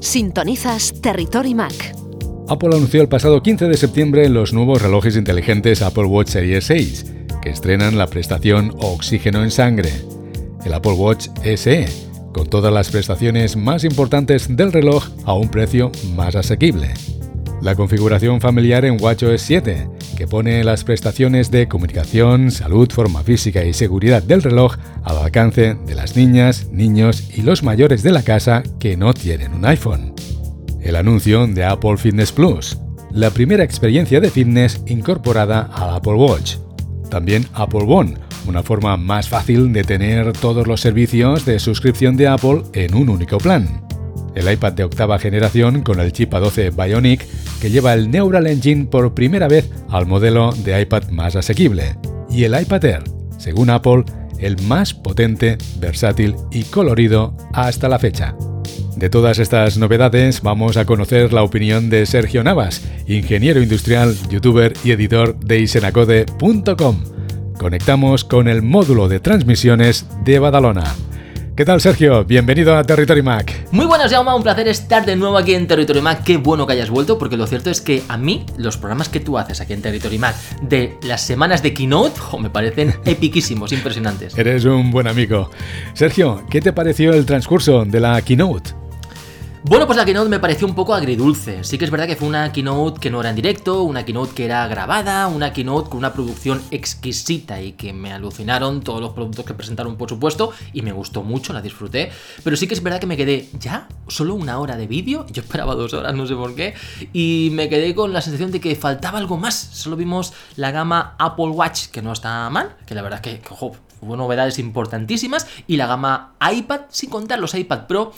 Sintonizas Territory Mac. Apple anunció el pasado 15 de septiembre los nuevos relojes inteligentes Apple Watch Series 6, que estrenan la prestación Oxígeno en Sangre. El Apple Watch SE, con todas las prestaciones más importantes del reloj a un precio más asequible. La configuración familiar en WatchOS 7, que pone las prestaciones de comunicación, salud, forma física y seguridad del reloj al alcance de las niñas, niños y los mayores de la casa que no tienen un iPhone. El anuncio de Apple Fitness Plus, la primera experiencia de fitness incorporada al Apple Watch. También Apple One, una forma más fácil de tener todos los servicios de suscripción de Apple en un único plan el iPad de octava generación con el chip A12 Bionic que lleva el Neural Engine por primera vez al modelo de iPad más asequible, y el iPad Air, según Apple, el más potente, versátil y colorido hasta la fecha. De todas estas novedades vamos a conocer la opinión de Sergio Navas, ingeniero industrial, youtuber y editor de isenacode.com. Conectamos con el módulo de transmisiones de Badalona. ¿Qué tal, Sergio? Bienvenido a Territory Mac. Muy buenas, Jaume. Un placer estar de nuevo aquí en Territory Mac. Qué bueno que hayas vuelto, porque lo cierto es que a mí los programas que tú haces aquí en Territory Mac de las semanas de Keynote me parecen epiquísimos, impresionantes. Eres un buen amigo. Sergio, ¿qué te pareció el transcurso de la Keynote? Bueno, pues la keynote me pareció un poco agridulce. Sí que es verdad que fue una keynote que no era en directo, una keynote que era grabada, una keynote con una producción exquisita y que me alucinaron todos los productos que presentaron, por supuesto, y me gustó mucho, la disfruté. Pero sí que es verdad que me quedé, ¿ya? ¿Solo una hora de vídeo? Yo esperaba dos horas, no sé por qué. Y me quedé con la sensación de que faltaba algo más. Solo vimos la gama Apple Watch, que no está mal, que la verdad es que, ojo, hubo novedades importantísimas, y la gama iPad, sin contar los iPad Pro.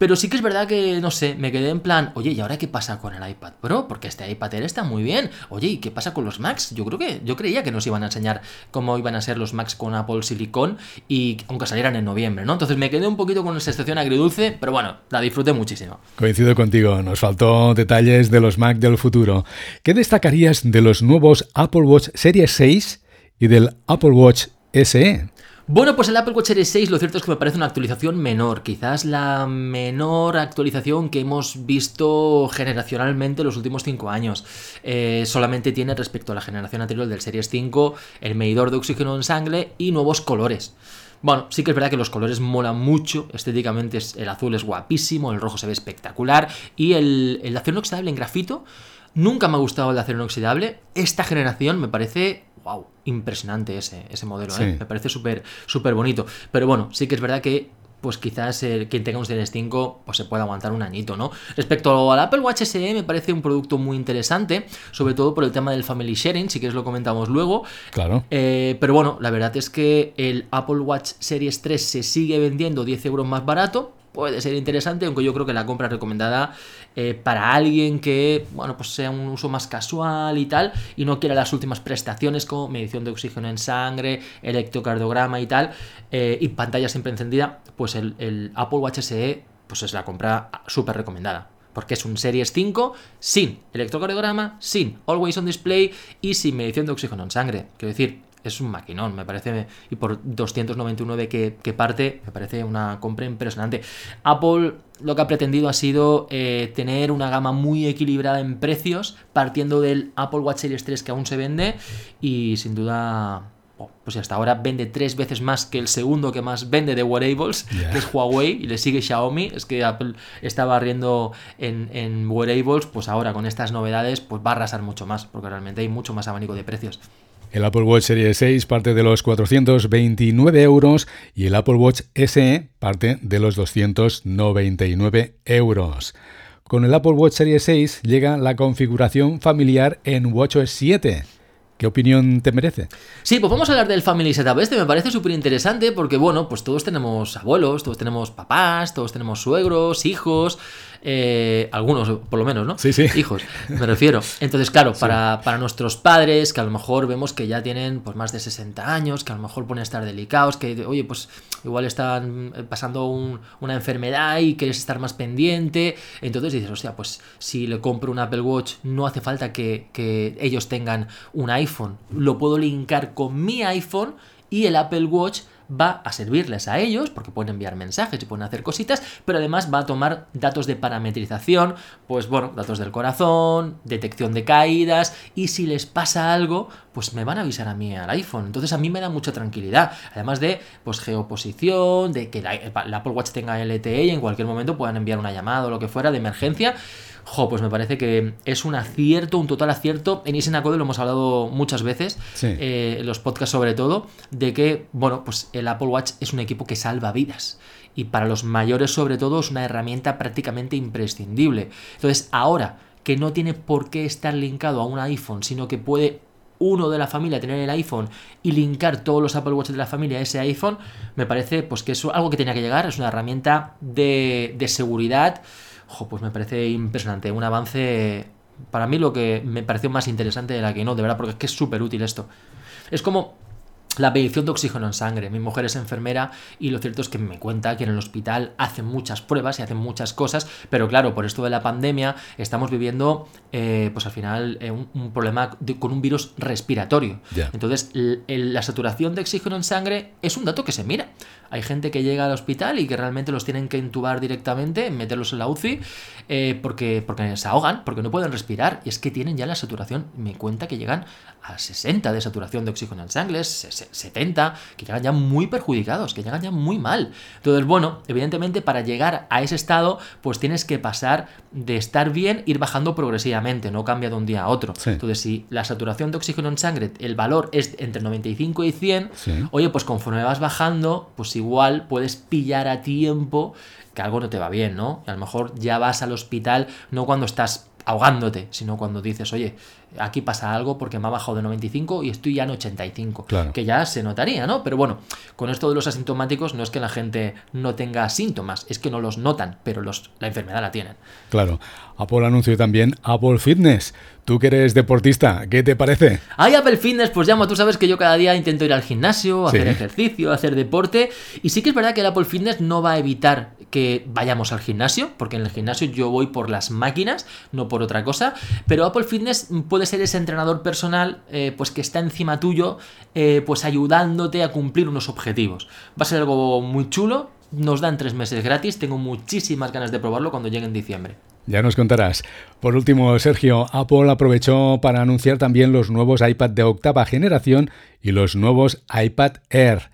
Pero sí que es verdad que, no sé, me quedé en plan, oye, ¿y ahora qué pasa con el iPad Pro? Porque este iPad Air está muy bien. Oye, ¿y qué pasa con los Macs? Yo creo que, yo creía que nos iban a enseñar cómo iban a ser los Macs con Apple Silicon y aunque salieran en noviembre, ¿no? Entonces me quedé un poquito con esa sensación agridulce, pero bueno, la disfruté muchísimo. Coincido contigo, nos faltó detalles de los Mac del futuro. ¿Qué destacarías de los nuevos Apple Watch Series 6 y del Apple Watch SE? Bueno, pues el Apple Watch Series 6 lo cierto es que me parece una actualización menor, quizás la menor actualización que hemos visto generacionalmente en los últimos 5 años. Eh, solamente tiene respecto a la generación anterior del Series 5 el medidor de oxígeno en sangre y nuevos colores. Bueno, sí que es verdad que los colores molan mucho, estéticamente el azul es guapísimo, el rojo se ve espectacular y el, el acero inoxidable en grafito, nunca me ha gustado el acero inoxidable, esta generación me parece wow, impresionante ese, ese modelo, ¿eh? me parece súper súper bonito. Pero bueno, sí que es verdad que pues quizás quien tenga un Series 5 pues se pueda aguantar un añito, ¿no? Respecto al Apple Watch SE me parece un producto muy interesante, sobre todo por el tema del family sharing, si quieres lo comentamos luego. Claro. Eh, pero bueno, la verdad es que el Apple Watch Series 3 se sigue vendiendo 10 euros más barato, puede ser interesante, aunque yo creo que la compra recomendada eh, para alguien que, bueno, pues sea un uso más casual y tal, y no quiera las últimas prestaciones como medición de oxígeno en sangre, electrocardiograma y tal, eh, y pantalla siempre encendida, pues el, Apple Watch SE, pues es la compra súper recomendada porque es un Series 5 sin electrocardiograma, sin Always on Display y sin medición de oxígeno en sangre. Quiero decir, es un maquinón, me parece, y por 299 que, que parte, me parece una compra impresionante. Apple lo que ha pretendido ha sido eh, tener una gama muy equilibrada en precios, partiendo del Apple Watch Series 3 que aún se vende, y sin duda oh, pues hasta ahora vende tres veces más que el segundo que más vende de wearables, que es Huawei, y le sigue Xiaomi. Es que Apple está barriendo en, en wearables, pues ahora con estas novedades, pues va a arrasar mucho más, porque realmente hay mucho más abanico de precios. El Apple Watch Series 6 parte de los 429 euros y el Apple Watch SE parte de los 299 euros. Con el Apple Watch Series 6 llega la configuración familiar en WatchOS 7. ¿Qué opinión te merece? Sí, pues vamos a hablar del Family Setup. Este me parece súper interesante porque, bueno, pues todos tenemos abuelos, todos tenemos papás, todos tenemos suegros, hijos. Eh, algunos por lo menos, ¿no? Sí, sí. Hijos, me refiero. Entonces, claro, para, para, nuestros padres, que a lo mejor vemos que ya tienen pues más de 60 años, que a lo mejor pueden estar delicados, que, oye, pues igual están pasando una enfermedad y quieres estar más pendiente. Entonces dices, hostia, pues si le compro un Apple Watch, no hace falta que, que ellos tengan un iPhone. Lo puedo linkar con mi iPhone y el Apple Watch va a servirles a ellos, porque pueden enviar mensajes y pueden hacer cositas, pero además va a tomar datos de parametrización, pues bueno, datos del corazón, detección de caídas, y si les pasa algo, pues me van a avisar a mí al iPhone. Entonces a mí me da mucha tranquilidad. Además de pues geoposición, de que la, Apple Watch tenga LTE y en cualquier momento puedan enviar una llamada o lo que fuera de emergencia. Jo, pues me parece que es un acierto, un total acierto. En Isenacode lo hemos hablado muchas veces, eh, en los podcasts sobre todo, de que, bueno, pues el Apple Watch es un equipo que salva vidas. Y para los mayores sobre todo es una herramienta prácticamente imprescindible. Entonces ahora que no tiene por qué estar linkado a un iPhone, sino que puede uno de la familia tener el iPhone y linkar todos los Apple Watch de la familia a ese iPhone, me parece pues que es algo que tenía que llegar, es una herramienta de, de seguridad, pues me parece impresionante, un avance, para mí lo que me pareció más interesante de la que no, de verdad, porque es que es súper útil esto. Es como la medición de oxígeno en sangre. Mi mujer es enfermera y lo cierto es que me cuenta que en el hospital hacen muchas pruebas y hacen muchas cosas, pero claro, por esto de la pandemia estamos viviendo, eh, pues al final, eh, un, problema con un virus respiratorio. Entonces, la saturación de oxígeno en sangre es un dato que se mira. Hay gente que llega al hospital y que realmente los tienen que intubar directamente, meterlos en la UCI, eh, porque, porque se ahogan, porque no pueden respirar. Y es que tienen ya la saturación, me cuenta que llegan a 60 de saturación de oxígeno en sangre, 70, que llegan ya muy perjudicados, que llegan ya muy mal. Entonces, bueno, evidentemente para llegar a ese estado, pues tienes que pasar de estar bien, ir bajando progresivamente, no cambia de un día a otro. Entonces, si la saturación de oxígeno en sangre, el valor es entre 95 y 100, oye, pues conforme vas bajando, pues igual puedes pillar a tiempo que algo no te va bien, ¿no? Y a lo mejor ya vas al hospital no cuando estás ahogándote, sino cuando dices, oye, aquí pasa algo porque me ha bajado de 95 y estoy ya en 85, que ya se notaría, ¿no? Pero bueno, con esto de los asintomáticos no es que la gente no tenga síntomas, es que no los notan, pero los, la enfermedad la tienen. Claro. Apple anunció también Apple Fitness. Tú que eres deportista, ¿qué te parece? Ay, Apple Fitness, pues llamo, tú sabes que yo cada día intento ir al gimnasio, hacer ejercicio, hacer deporte. Y sí que es verdad que el Apple Fitness no va a evitar que vayamos al gimnasio, porque en el gimnasio yo voy por las máquinas, no por otra cosa. Pero Apple Fitness puede ser ese entrenador personal, eh, pues que está encima tuyo, eh, pues ayudándote a cumplir unos objetivos. Va a ser algo muy chulo. Nos dan tres meses gratis. Tengo muchísimas ganas de probarlo cuando llegue en diciembre. Ya nos contarás. Por último, Sergio, Apple aprovechó para anunciar también los nuevos iPad de octava generación y los nuevos iPad Air.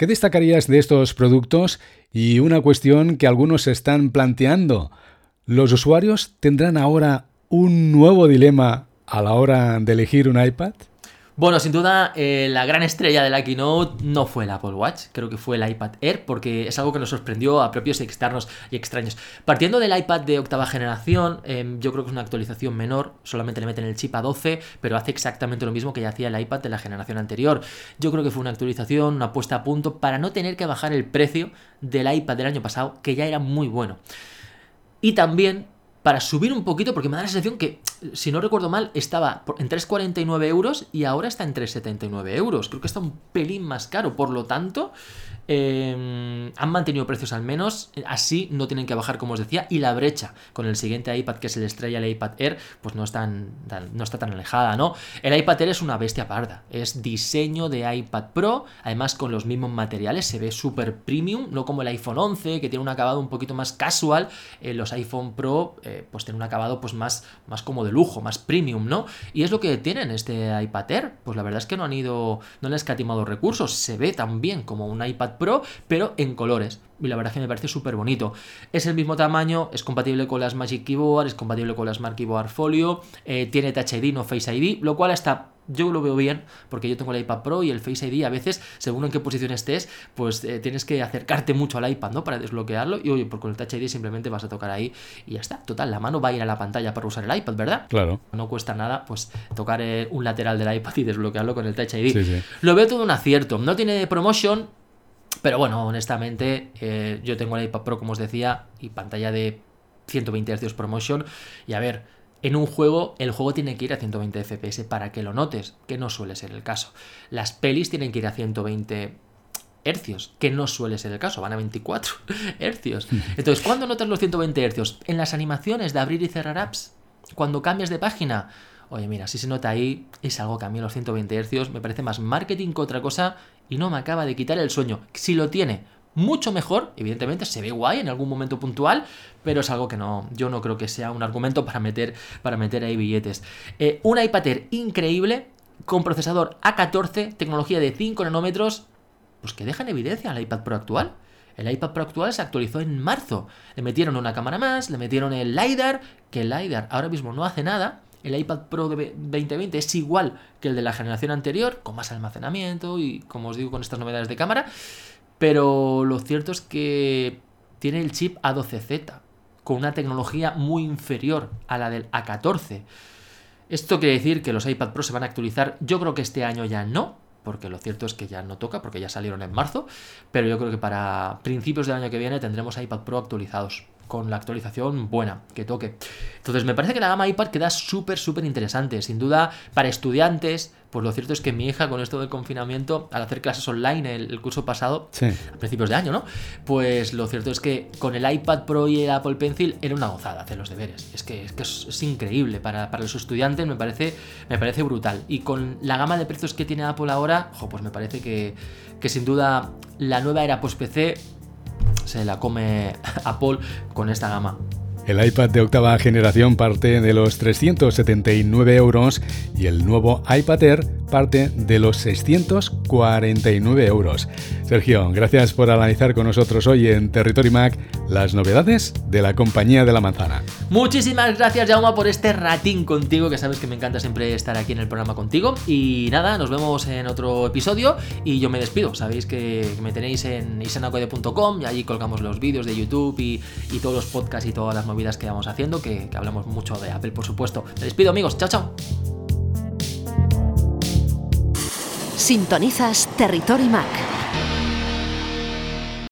¿Qué destacarías de estos productos? Y una cuestión que algunos se están planteando. ¿Los usuarios tendrán ahora un nuevo dilema a la hora de elegir un iPad? Bueno, sin duda, eh, la gran estrella de la keynote no fue el Apple Watch, creo que fue el iPad Air, porque es algo que nos sorprendió a propios externos y extraños. Partiendo del iPad de octava generación, em, yo creo que es una actualización menor, solamente le meten el chip a 12, pero hace exactamente lo mismo que ya hacía el iPad de la generación anterior. Yo creo que fue una actualización, una puesta a punto para no tener que bajar el precio del iPad del año pasado, que ya era muy bueno. Y también para subir un poquito, porque me da la sensación que, si no recuerdo mal, estaba en 3,49 euros y ahora está en 3,79 euros. Creo que está un pelín más caro, por lo tanto, Em, han mantenido precios al menos, así no tienen que bajar como os decía, y la brecha con el siguiente iPad que es el estrella, el iPad Air, pues no, no está tan alejada, ¿no? El iPad Air es una bestia parda, es diseño de iPad Pro, además con los mismos materiales, se ve súper premium, no como el iPhone 11 que tiene un acabado un poquito más casual, eh, los iPhone Pro eh, pues tienen un acabado pues más, más como de lujo, más premium, ¿no? Y es lo que tienen este iPad Air, pues la verdad es que no han ido, no han escatimado recursos, se ve también como un iPad Pro, pero en colores. Y la verdad es que me parece súper bonito. Es el mismo tamaño, es compatible con las Magic Keyboard, es compatible con las Smart Keyboard Folio, eh, tiene Touch ID, no Face ID, lo cual está yo lo veo bien, porque yo tengo el iPad Pro y el Face ID a veces, según en qué posición estés, pues eh, tienes que acercarte mucho al iPad, ¿no? Para desbloquearlo. Y oye, por con el Touch ID simplemente vas a tocar ahí y ya está. Total, la mano va a ir a la pantalla para usar el iPad, ¿verdad? Claro. No cuesta nada, pues tocar eh, un lateral del iPad y desbloquearlo con el Touch ID. Lo veo todo un acierto. No tiene promotion, pero bueno, honestamente, eh, yo tengo el iPad Pro, como os decía, y pantalla de 120 Hz promotion. Y a ver, en un juego, el juego tiene que ir a 120 FPS para que lo notes, que no suele ser el caso. Las pelis tienen que ir a 120 hercios, que no suele ser el caso, van a 24 hercios. Entonces, ¿cuándo notas los 120 hercios? En las animaciones de abrir y cerrar apps, cuando cambias de página. Oye, mira, si se nota ahí, es algo que a mí los 120 hercios me parece más marketing que otra cosa y no me acaba de quitar el sueño. Si lo tiene mucho mejor, evidentemente se ve guay en algún momento puntual, pero es algo que no, yo no creo que sea un argumento para meter, para meter ahí billetes. Eh, un iPad Air increíble, con procesador A14, tecnología de 5 nanómetros, pues que deja en evidencia al iPad Pro actual. El iPad Pro actual se actualizó en marzo. Le metieron una cámara más, le metieron el LiDAR, que el LiDAR ahora mismo no hace nada. El iPad Pro de 2020 es igual que el de la generación anterior, con más almacenamiento y, como os digo, con estas novedades de cámara. Pero lo cierto es que tiene el chip A12Z, con una tecnología muy inferior a la del A14. Esto quiere decir que los iPad Pro se van a actualizar, yo creo que este año ya no, porque lo cierto es que ya no toca, porque ya salieron en marzo, pero yo creo que para principios del año que viene tendremos iPad Pro actualizados con la actualización buena que toque. Entonces me parece que la gama iPad queda súper, súper interesante. Sin duda, para estudiantes, pues lo cierto es que mi hija con esto del confinamiento, al hacer clases online el, curso pasado, a principios de año, ¿no? Pues lo cierto es que con el iPad Pro y el Apple Pencil era una gozada hacer los deberes. Es que es, que es, increíble. Para, para, los estudiantes me parece, me parece brutal. Y con la gama de precios que tiene Apple ahora, pues me parece que, que sin duda la nueva era post-PC se la come Apple con esta gama. El iPad de octava generación parte de los 379 euros y el nuevo iPad Air parte de los 649 euros. Sergio, gracias por analizar con nosotros hoy en Territory Mac las novedades de la compañía de la manzana. Muchísimas gracias, Jauma, por este ratín contigo, que sabes que me encanta siempre estar aquí en el programa contigo. Y nada, nos vemos en otro episodio y yo me despido. Sabéis que me tenéis en isanacode.com y allí colgamos los vídeos de YouTube y, todos los podcasts y todas las movidas que vamos haciendo, que, que hablamos mucho de Apple, por supuesto. Me despido, amigos. Chao, chao. Sintonizas Territory Mac.